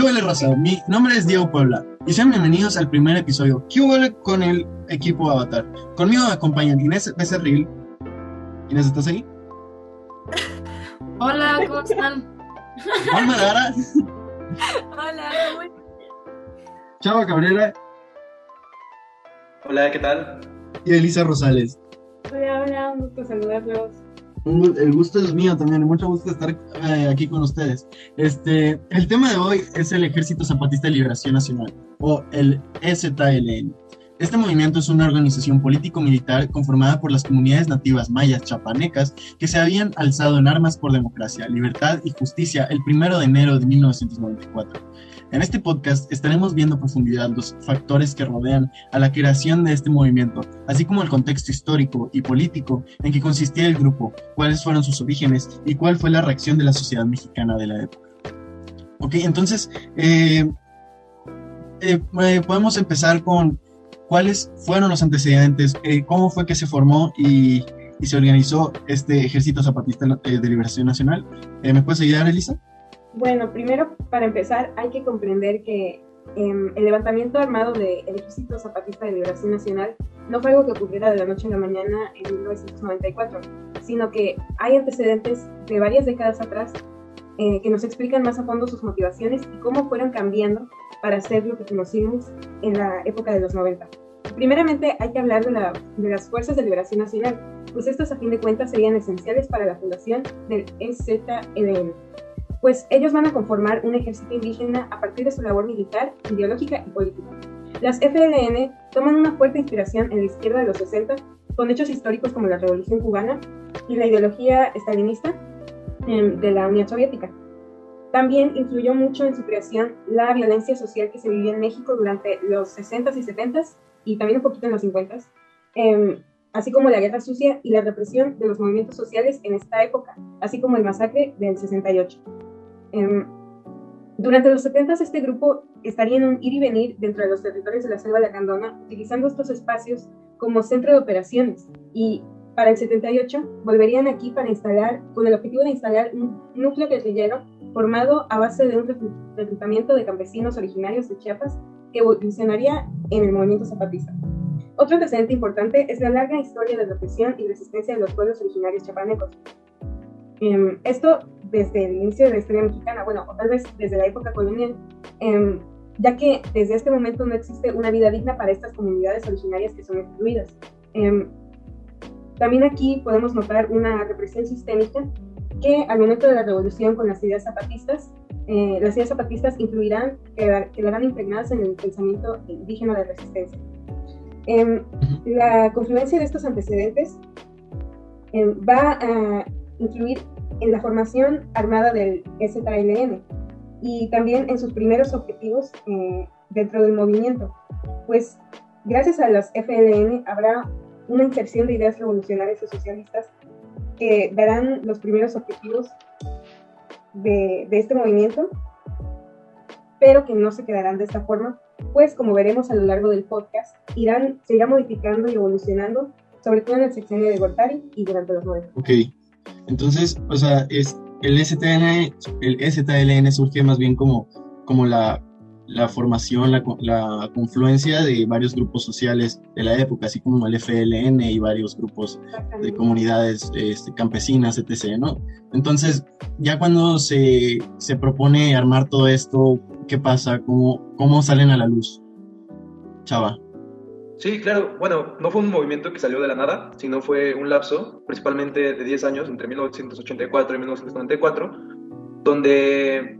¿Qué huele, Rosa? Mi nombre es Diego Puebla y sean bienvenidos al primer episodio. ¿Qué huele con el equipo Avatar? Conmigo me acompañan Inés Becerril. Inés, ¿estás ahí? Hola, ¿cómo están? Alma Lara. Hola, Chava Cabrera Hola, ¿qué tal? y Elisa Rosales. hola, hola, un gusto saludarlos. El gusto es mío también, mucho gusto estar eh, aquí con ustedes. Este, el tema de hoy es el Ejército Zapatista de Liberación Nacional, o el EZLN. Este movimiento es una organización político-militar conformada por las comunidades nativas mayas chapanecas que se habían alzado en armas por democracia, libertad y justicia el 1 de enero de 1994. En este podcast estaremos viendo a profundidad los factores que rodean a la creación de este movimiento, así como el contexto histórico y político en que consistía el grupo, cuáles fueron sus orígenes y cuál fue la reacción de la sociedad mexicana de la época. Ok, entonces eh, eh, eh, podemos empezar con cuáles fueron los antecedentes, eh, cómo fue que se formó y, y se organizó este Ejército Zapatista eh, de Liberación Nacional. Eh, ¿Me puedes ayudar, Elisa? Bueno, primero, para empezar, hay que comprender que em, el levantamiento armado del Ejército Zapatista de Liberación Nacional no fue algo que ocurriera de la noche a la mañana en 1994, sino que hay antecedentes de varias décadas atrás eh, que nos explican más a fondo sus motivaciones y cómo fueron cambiando para hacer lo que conocimos en la época de los 90. Primeramente, hay que hablar de, la- de las Fuerzas de Liberación Nacional, pues estas a fin de cuentas serían esenciales para la fundación del E EZLN pues ellos van a conformar un ejército indígena a partir de su labor militar, ideológica y política. Las FLN toman una fuerte inspiración en la izquierda de los 60, con hechos históricos como la Revolución Cubana y la ideología estalinista em, de la Unión Soviética. También influyó mucho en su creación la violencia social que se vivía en México durante los 60s y 70s y también un poquito en los 50s, em, así como la guerra sucia y la represión de los movimientos sociales en esta época, así como el masacre del 68. Em, durante los 70 este grupo estaría en un ir y venir dentro de los territorios de la selva de Candona, utilizando estos espacios como centro de operaciones. Y para el 78 volverían aquí para instalar, con el objetivo de instalar un núcleo guerrillero formado a base de un reclu- reclutamiento de campesinos originarios de Chiapas que evolucionaría en el movimiento zapatista. Otro antecedente importante es la larga historia de represión y resistencia de los pueblos originarios chapanecos. Em, esto desde el inicio de la historia mexicana, bueno, o tal vez desde la época colonial, em, ya que desde este momento no existe una vida digna para estas comunidades originarias que son excluidas. Em, también aquí podemos notar una represión sistémica que al momento de la revolución con las ideas zapatistas, eh, las ideas zapatistas influirán, quedar- quedarán impregnadas en el pensamiento indígena de resistencia. Em, la confluencia de estos antecedentes em, va a influir en la formación armada del EZLN y también en sus primeros objetivos eh, dentro del movimiento. Pues gracias a las FLN habrá una inserción de ideas revolucionarias y socialistas que darán los primeros objetivos de, de este movimiento, pero que no se quedarán de esta forma, pues como veremos a lo largo del podcast, irán, se irá modificando y evolucionando, sobre todo en el sexenio de Gortari y durante los 90. Ok, entonces, o sea, es, el, STN, el STLN surge más bien como, como la, la formación, la, la confluencia de varios grupos sociales de la época, así como el FLN y varios grupos de comunidades este, campesinas, etc., ¿no? Entonces, ya cuando se, se propone armar todo esto, ¿qué pasa? ¿Cómo, cómo salen a la luz? Chava. Sí, claro. Bueno, no fue un movimiento que salió de la nada, sino fue un lapso, principalmente de 10 años, entre 1984 y 1994, donde,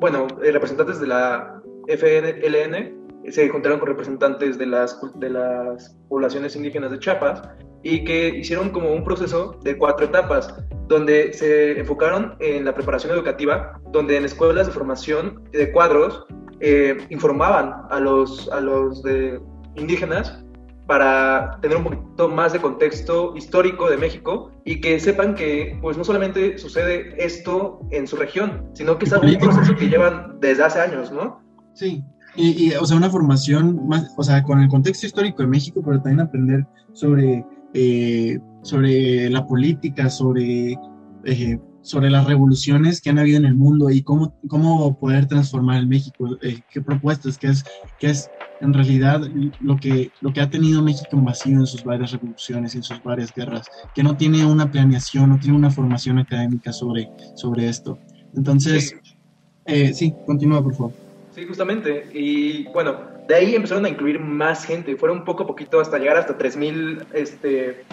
bueno, eh, representantes de la FLN se juntaron con representantes de las, de las poblaciones indígenas de Chiapas y que hicieron como un proceso de cuatro etapas, donde se enfocaron en la preparación educativa, donde en escuelas de formación de cuadros eh, informaban a los, a los de indígenas para tener un poquito más de contexto histórico de México y que sepan que pues no solamente sucede esto en su región, sino que es algo- un proceso que llevan desde hace años, ¿no? Sí, y, y, o sea, una formación más, o sea, con el contexto histórico de México, pero también aprender sobre, eh, sobre la política, sobre, eh, sobre las revoluciones que han habido en el mundo y cómo, cómo poder transformar el México, eh, qué propuestas, qué es, qué es en realidad lo que, lo que ha tenido México en vacío en sus varias revoluciones, en sus varias guerras, que no tiene una planeación, no tiene una formación académica sobre, sobre esto. Entonces, sí, sí continúa por favor. Sí, justamente. Y bueno, de ahí empezaron a incluir más gente. Fueron poco a poquito hasta llegar hasta 3.000 este,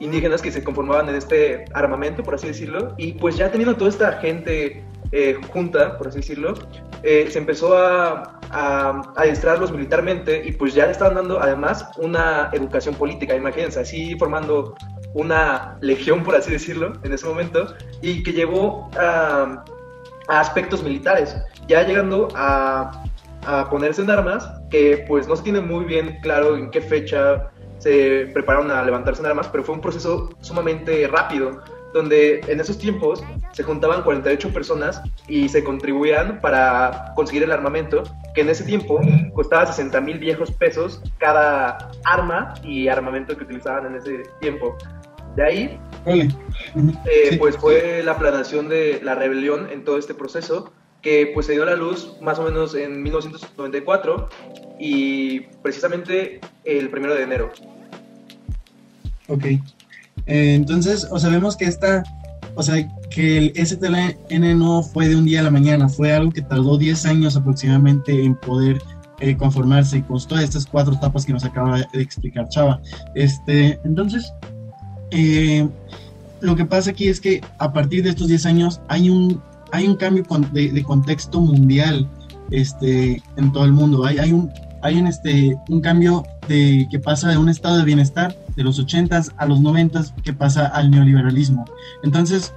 indígenas que se conformaban en este armamento, por así decirlo. Y pues ya teniendo toda esta gente eh, junta, por así decirlo, eh, se empezó a, a, adiestrarlos militarmente y pues ya le estaban dando además una educación política, imagínense, así formando una legión, por así decirlo, en ese momento, y que llevó a, aspectos militares, ya llegando a, a ponerse en armas, que pues no se tiene muy bien claro en qué fecha se prepararon a levantarse en armas, pero fue un proceso sumamente rápido, donde en esos tiempos se juntaban 48 personas y se contribuían para conseguir el armamento, que en ese tiempo costaba 60 mil viejos pesos cada arma y armamento que utilizaban en ese tiempo. De ahí, eh, pues fue la planación de la rebelión en todo este proceso, que pues se dio a la luz más o menos en 1994 y precisamente el primero de enero. Ok. Eh, entonces, o sabemos que esta, o sea, que el STLN no fue de un día a la mañana, fue algo que tardó 10 años aproximadamente en poder eh, conformarse con todas estas cuatro etapas que nos acaba de explicar Chava. Este, entonces, eh, lo que pasa aquí es que a partir de estos 10 años hay un, hay un cambio de, de contexto mundial este, en todo el mundo. Hay, hay, un, hay un, este, un cambio de, que pasa de un estado de bienestar de los 80s a los 90s que pasa al neoliberalismo. Entonces,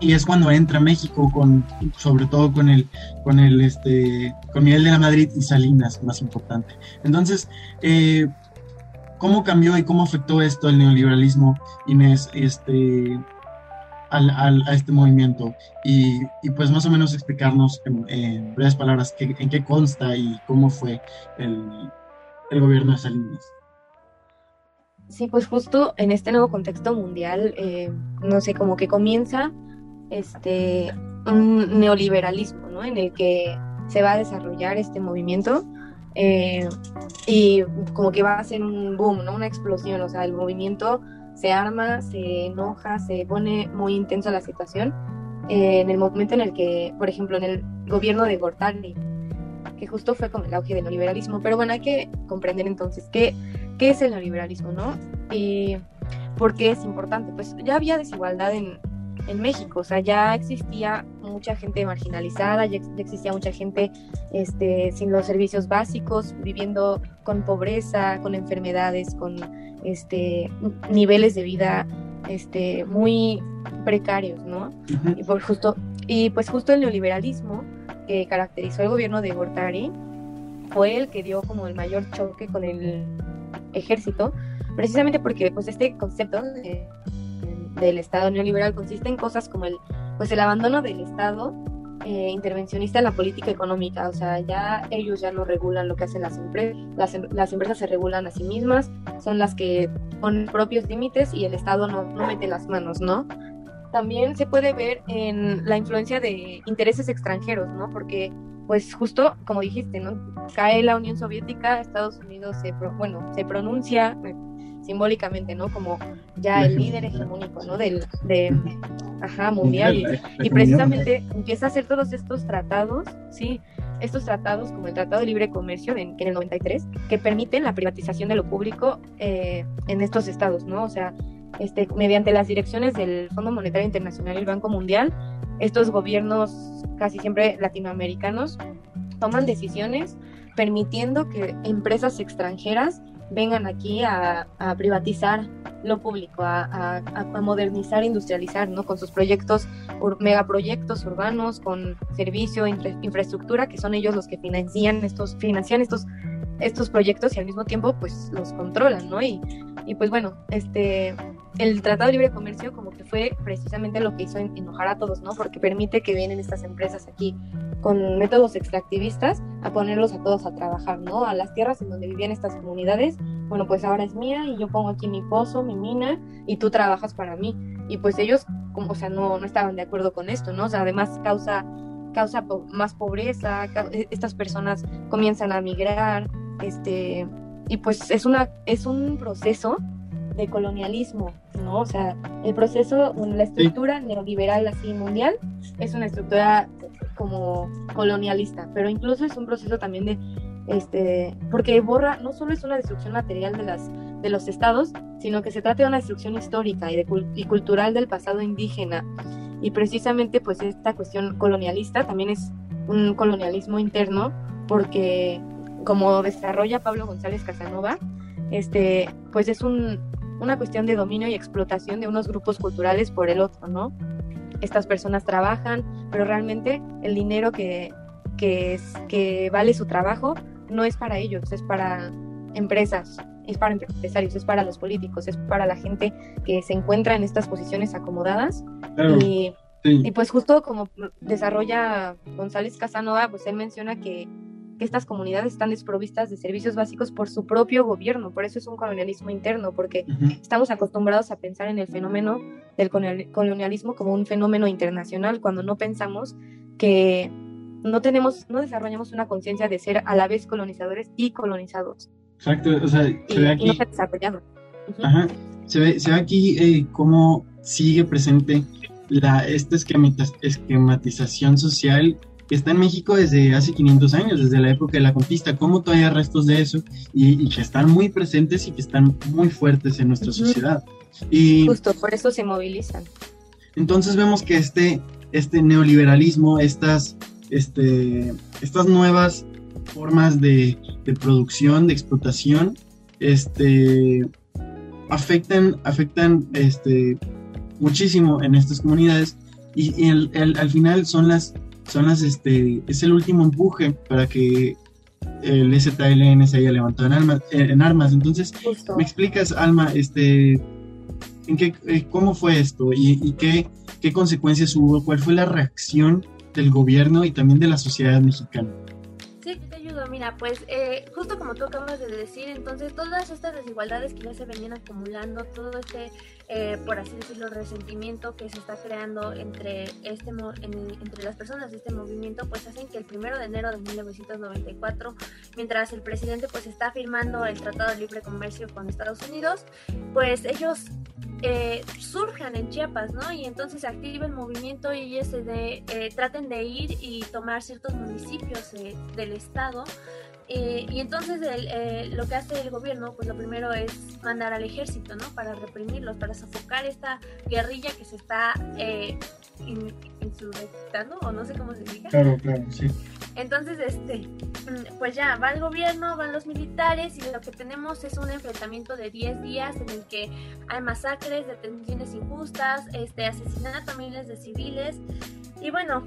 y es cuando entra México con sobre todo con el con el este con Miguel de la Madrid y Salinas más importante entonces eh, cómo cambió y cómo afectó esto el neoliberalismo Inés este al, al, a este movimiento y, y, pues más o menos explicarnos en, en breves palabras qué, en qué consta y cómo fue el, el gobierno de Salinas. Sí, pues justo en este nuevo contexto mundial, eh, no sé, como que comienza este un neoliberalismo, ¿no? En el que se va a desarrollar este movimiento eh, y como que va a ser un boom, ¿no? Una explosión, o sea, el movimiento se arma, se enoja, se pone muy intensa la situación. Eh, en el momento en el que, por ejemplo, en el gobierno de Gortari, que justo fue con el auge del neoliberalismo. Pero bueno, hay que comprender entonces qué, qué es el neoliberalismo, ¿no? Y por qué es importante. Pues ya había desigualdad en, en México, o sea, ya existía mucha gente marginalizada, ya existía mucha gente este, sin los servicios básicos, viviendo con pobreza, con enfermedades, con este, niveles de vida este, muy precarios, ¿no? Y, por justo, y pues justo el neoliberalismo que caracterizó el gobierno de Gortari fue el que dio como el mayor choque con el ejército, precisamente porque pues este concepto del Estado neoliberal consiste en cosas como el pues el abandono del Estado eh, intervencionista en la política económica, o sea, ya ellos ya no regulan lo que hacen las empresas, las, em, las empresas se regulan a sí mismas, son las que ponen propios límites y el Estado no, no mete las manos, ¿no? también se puede ver en la influencia de intereses extranjeros, ¿no? Porque, pues justo como dijiste, ¿no? Cae la Unión Soviética, Estados Unidos se, bueno, se pronuncia eh, simbólicamente, ¿no? Como ya el líder hegemónico, ¿no? Del, de, ajá, mundial. Y, precisamente empieza a hacer todos estos tratados, ¿sí? Estos tratados, como el Tratado de Libre Comercio, en, en el 93, que permiten la privatización de lo público eh, en estos estados, ¿no? O sea, este, mediante las direcciones del Fondo Monetario Internacional y el Banco Mundial, estos gobiernos casi siempre latinoamericanos toman decisiones permitiendo que empresas extranjeras vengan aquí a, privatizar lo público, a, modernizar, industrializar, ¿no? Con sus proyectos, megaproyectos urbanos, con servicio, infraestructura, que son ellos los que financian estos, financian estos, estos proyectos y al mismo tiempo, pues, los controlan, ¿no? Y, y pues bueno, este, el Tratado de Libre Comercio como que fue precisamente lo que hizo enojar a todos, ¿no? Porque permite que vienen estas empresas aquí con métodos extractivistas a ponerlos a todos a trabajar, ¿no? A las tierras en donde vivían estas comunidades, bueno, pues ahora es mía y yo pongo aquí mi pozo, mi mina y tú trabajas para mí. y pues ellos, como, o sea, no, no estaban de acuerdo con esto, ¿no? O sea, además causa, causa más pobreza, e, estas personas comienzan a migrar, este, y pues es, una, es un proceso de colonialismo, ¿no? O sea, el proceso, la estructura neoliberal así mundial es una estructura como colonialista, pero incluso es un proceso también de, este, porque borra, no solo es una destrucción material de, las, de los estados, sino que se trata de una destrucción histórica y, de, y cultural del pasado indígena. Y precisamente pues esta cuestión colonialista también es un colonialismo interno, porque como desarrolla Pablo González Casanova, este, pues es un, una cuestión de dominio y explotación de unos grupos culturales por el otro, ¿no? Estas personas trabajan, pero realmente el dinero que, que, es, que vale su trabajo no es para ellos, es para empresas, es para empresarios, es para los políticos, es para la gente que se encuentra en estas posiciones acomodadas. Y, y, pues justo como desarrolla González Casanova, pues él menciona que que estas comunidades están desprovistas de servicios básicos por su propio gobierno. Por eso es un colonialismo interno, porque estamos acostumbrados a pensar en el fenómeno del colonialismo como un fenómeno internacional, cuando no pensamos que no tenemos, no desarrollamos una conciencia de ser a la vez colonizadores y colonizados. Exacto, o sea, se ve aquí. no se Ajá. Se ve, se ve aquí eh, cómo sigue presente la, esta esquematización social que está en México desde hace 500 años, desde la época de la conquista, cómo todavía hay restos de eso y, que están muy presentes y que están muy fuertes en nuestra sociedad. Y, Justo, por eso se movilizan. Entonces vemos que este, este neoliberalismo, estas, este, estas nuevas formas de, de producción, de explotación, este, afectan, afectan este, muchísimo en estas comunidades y, al final son las son las, este, es el último empuje para que el ZLN se haya levantado en armas. En armas. Entonces, ¿me explicas, Alma, este, en qué, eh, cómo fue esto y, y, qué, qué consecuencias hubo? ¿Cuál fue la reacción del gobierno y también de la sociedad mexicana? mira, pues eh, justo como tú acabas de decir, entonces todas estas desigualdades que ya se venían acumulando, todo este, eh, por así decirlo, resentimiento que se está creando entre, este, entre las personas de este movimiento, pues hacen que el primero de enero de 1994, mientras el presidente pues está firmando el Tratado de Libre Comercio con Estados Unidos, pues ellos eh, surjan en Chiapas, ¿no? Y entonces se activa el movimiento y ellos se de, eh, traten de ir y tomar ciertos municipios eh, del estado. Eh, y entonces lo que hace el gobierno, pues lo primero es mandar al ejército, ¿no? Para reprimirlos, para sofocar esta guerrilla que se está insurrectando, o no sé cómo se diga. Claro, claro, sí. Entonces, este, pues ya va el gobierno, van los militares y lo que tenemos es un enfrentamiento de 10 días en el que hay masacres, detenciones injustas, este, asesinato a miles de civiles y bueno,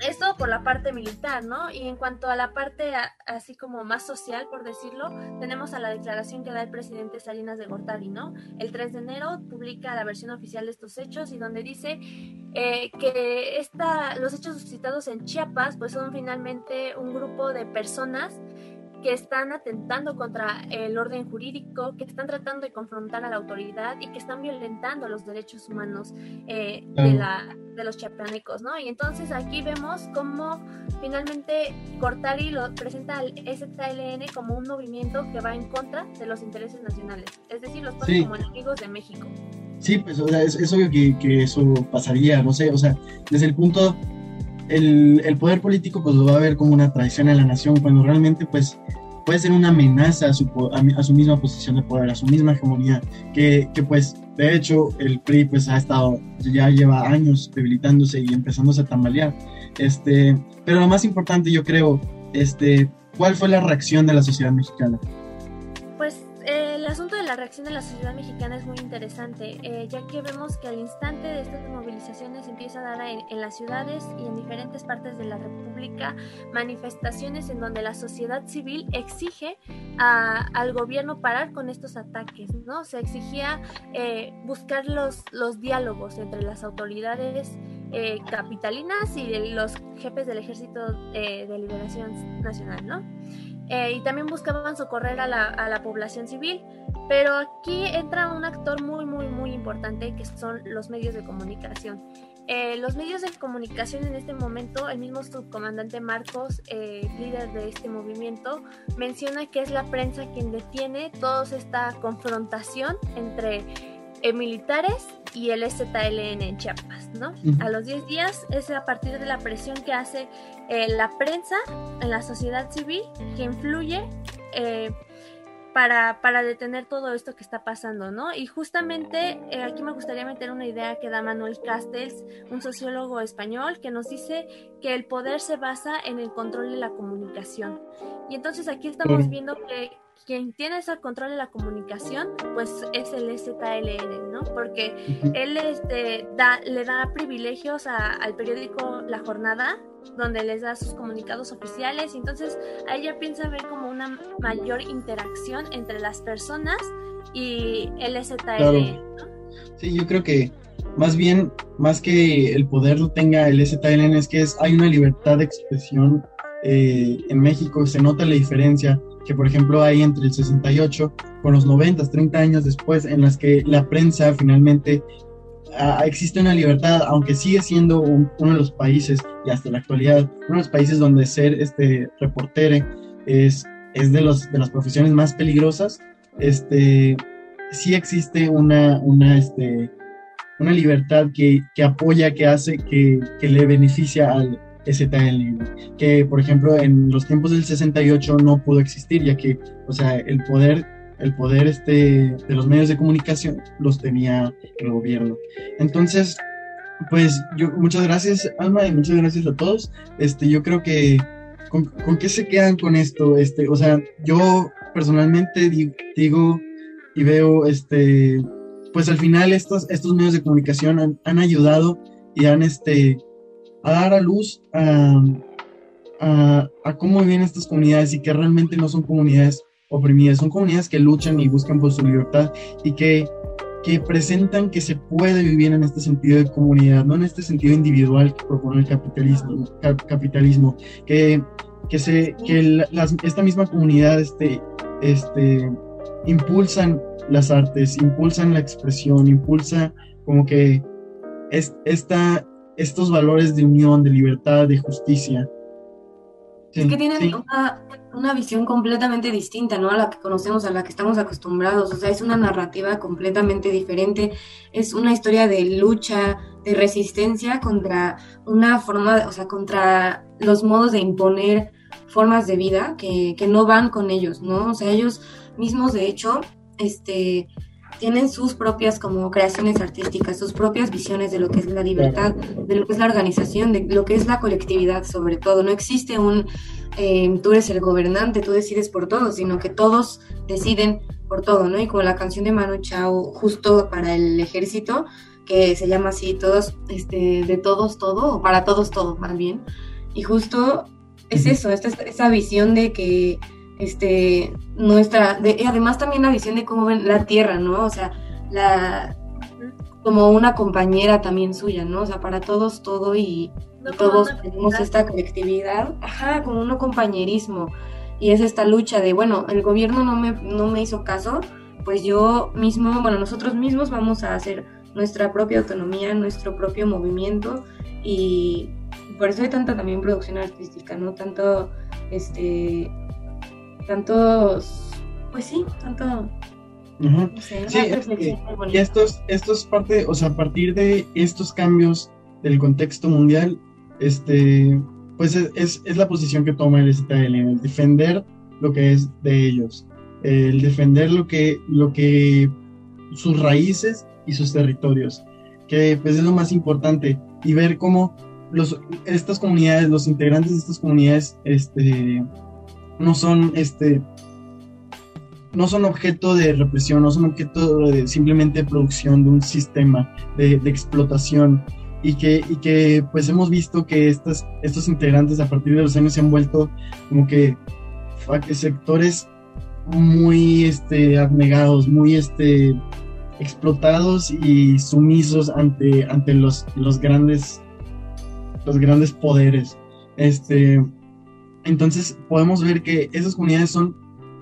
esto por la parte militar, ¿no? Y en cuanto a la parte así como más social, por decirlo, tenemos a la declaración que da el presidente Salinas de Gortari, ¿no? El 3 de enero publica la versión oficial de estos hechos y donde dice eh, que esta, los hechos suscitados en Chiapas pues son finalmente un grupo de personas que están atentando contra el orden jurídico, que están tratando de confrontar a la autoridad y que están violentando los derechos humanos eh, de, la, de los chiapanecos, ¿no? Y entonces aquí vemos cómo finalmente Cortari lo presenta al STLN como un movimiento que va en contra de los intereses nacionales, es decir, los pone como enemigos de México. Sí, pues o sea, es, obvio que, que, eso pasaría, no sé, o sea, desde el punto el, el, poder político pues lo va a ver como una traición a la nación cuando realmente pues puede ser una amenaza a su, a, su misma posición de poder, a su misma hegemonía, que, que, pues de hecho el PRI pues ha estado, ya lleva años debilitándose y empezándose a tambalear. Este, pero lo más importante yo creo, este, ¿cuál fue la reacción de la sociedad mexicana? Reacción de la sociedad mexicana es muy interesante, eh, ya que vemos que al instante de estas movilizaciones empieza a dar en, las ciudades y en diferentes partes de la República manifestaciones en donde la sociedad civil exige al gobierno parar con estos ataques, ¿no? Se exigía eh, buscar los, diálogos entre las autoridades eh, capitalinas y los jefes del Ejército de Liberación Nacional, ¿no? Y también buscaban socorrer a a la población civil. Pero aquí entra un actor muy, muy, muy importante que son los medios de comunicación. Eh, los medios de comunicación en este momento, el mismo subcomandante Marcos, eh, líder de este movimiento, menciona que es la prensa quien detiene toda esta confrontación entre eh, militares y el STLN en Chiapas, ¿no? A los 10 días es a partir de la presión que hace la prensa en la sociedad civil que influye para, para, detener todo esto que está pasando, ¿no? Y justamente eh, aquí me gustaría meter una idea que da Manuel Castells, un sociólogo español, que nos dice que el poder se basa en el control de la comunicación. Y entonces aquí estamos viendo que quien tiene ese control de la comunicación, pues es el ZLN, ¿no? Porque él este, da, le da privilegios al periódico La Jornada, donde les da sus comunicados oficiales y entonces a ella piensa ver como una mayor interacción entre las personas y el STL. Sí, yo creo que más bien, más que el poder lo tenga el STLN, es que es, hay una libertad de expresión eh, en México, se nota la diferencia que por ejemplo hay entre el 68 con los 90, 30 años después, en las que la prensa finalmente existe una libertad, aunque sigue siendo uno de los países, y hasta la actualidad, uno de los países donde ser este reportere es, es de, los, de las profesiones más peligrosas, este, sí existe una, una, este, una libertad que, que apoya, que hace, que, que le beneficia al STL, que por ejemplo en los tiempos del 68 no pudo existir, ya que, o sea, el poder el poder este, de los medios de comunicación los tenía el gobierno. Entonces, pues yo, muchas gracias Alma y muchas gracias a todos. Este, yo creo que con, qué se quedan con esto, este, o sea, yo personalmente digo, y veo, este, pues al final estos, estos medios de comunicación han, ayudado y han, este, a dar a luz a, a, a cómo viven estas comunidades y que realmente no son comunidades oprimidas, son comunidades que luchan y buscan por su libertad y que, que presentan que se puede vivir en este sentido de comunidad, no en este sentido individual que propone el capitalismo, capitalismo que, que, se, que esta misma comunidad este, este, impulsan las artes, impulsan la expresión, impulsa como que es, esta, estos valores de unión, de libertad, de justicia. es que tienen una, una visión completamente distinta, ¿no? A la que conocemos, a la que estamos acostumbrados. O sea, es una narrativa completamente diferente. Es una historia de lucha, de resistencia contra una forma, o sea, contra los modos de imponer formas de vida que, que no van con ellos, ¿no? O sea, ellos mismos, de hecho, este, tienen sus propias como creaciones artísticas, sus propias visiones de lo que es la libertad, de lo que es la organización, de lo que es la colectividad sobre todo. No existe un eh, tú eres el gobernante, tú decides por todo, sino que todos deciden por todo, ¿no? Y como la canción de Manu Chao, justo para el ejército, que se llama así, todos, este, de todos todo, o para todos todo, más bien. Y justo es eso, esta, esa visión de que este, nuestra, de, y además también la visión de cómo ven la tierra, ¿no? O sea, la, como una compañera también suya, ¿no? O sea, para todos todo y, todos tenemos esta colectividad, ajá, como un compañerismo. Y es esta lucha de, bueno, el gobierno no me, no me hizo caso, pues yo mismo, bueno, nosotros mismos vamos a hacer nuestra propia autonomía, nuestro propio movimiento y por eso hay tanta también producción artística, ¿no? Tanto, este, tantos, pues sí, tanto... sí, y estos, estos parte, o sea, a partir de estos cambios del contexto mundial, este, pues es, es, la posición que toma el STL, el defender lo que es de ellos, el defender lo que, lo que, sus raíces y sus territorios, que pues es lo más importante, y ver cómo los, estas comunidades, los integrantes de estas comunidades, este, no son, este, no son objeto de represión, no son objeto de simplemente producción de un sistema de, explotación, y que, y que pues hemos visto que estas, estos integrantes a partir de los años se han vuelto como que sectores muy este, abnegados, muy este, explotados y sumisos ante, ante los, los, grandes, los grandes poderes. Este, entonces podemos ver que esas comunidades son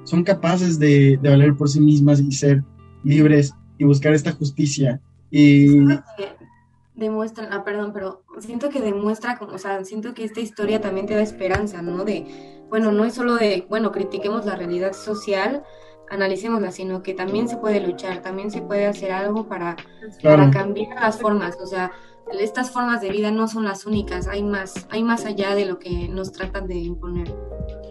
son capaces de, de valer por sí mismas y ser libres y buscar esta justicia. Y demuestran, ah, perdón, pero siento que demuestra, como, o sea, siento que esta historia también te da esperanza, ¿no? De, bueno, no es solo de, bueno, critiquemos la realidad social, analicémosla, sino que también se puede luchar, también se puede hacer algo para, Claro. para cambiar las formas, o sea, estas formas de vida no son las únicas, hay más, hay más allá de lo que nos tratan de imponer.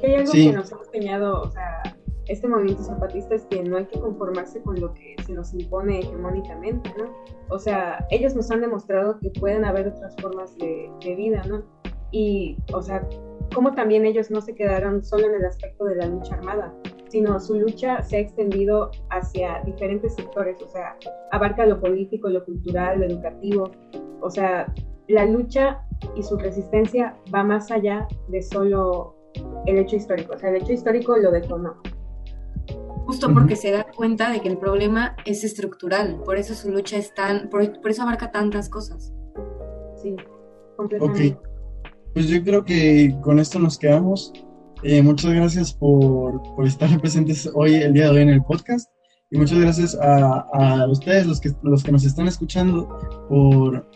Hay algo Sí. que nos ha enseñado, o sea, este movimiento zapatista es que no hay que conformarse con lo que se nos impone hegemónicamente, ¿no? O sea, ellos nos han demostrado que pueden haber otras formas de, de vida, ¿no? Y, o sea, como también ellos no se quedaron solo en el aspecto de la lucha armada, sino su lucha se ha extendido hacia diferentes sectores, o sea, abarca lo político, lo cultural, lo educativo, o sea, la lucha y su resistencia va más allá de solo el hecho histórico, o sea, el hecho histórico lo detonó. Justo porque se da cuenta de que el problema es estructural, por eso su lucha es tan, por, por eso abarca tantas cosas. Sí, completamente. Pues yo creo que con esto nos quedamos. Eh, muchas gracias por, por estar presentes hoy, el día de hoy en el podcast. Y muchas gracias a, a ustedes, los que, los que nos están escuchando, por,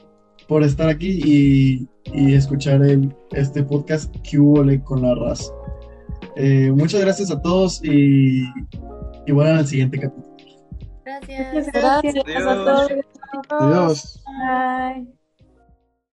por estar aquí y, y escuchar el, este podcast que hubo con la raza. Eh, muchas gracias a todos y, y bueno, al siguiente capítulo. Gracias. Gracias Adiós. a todos. Adiós. Bye.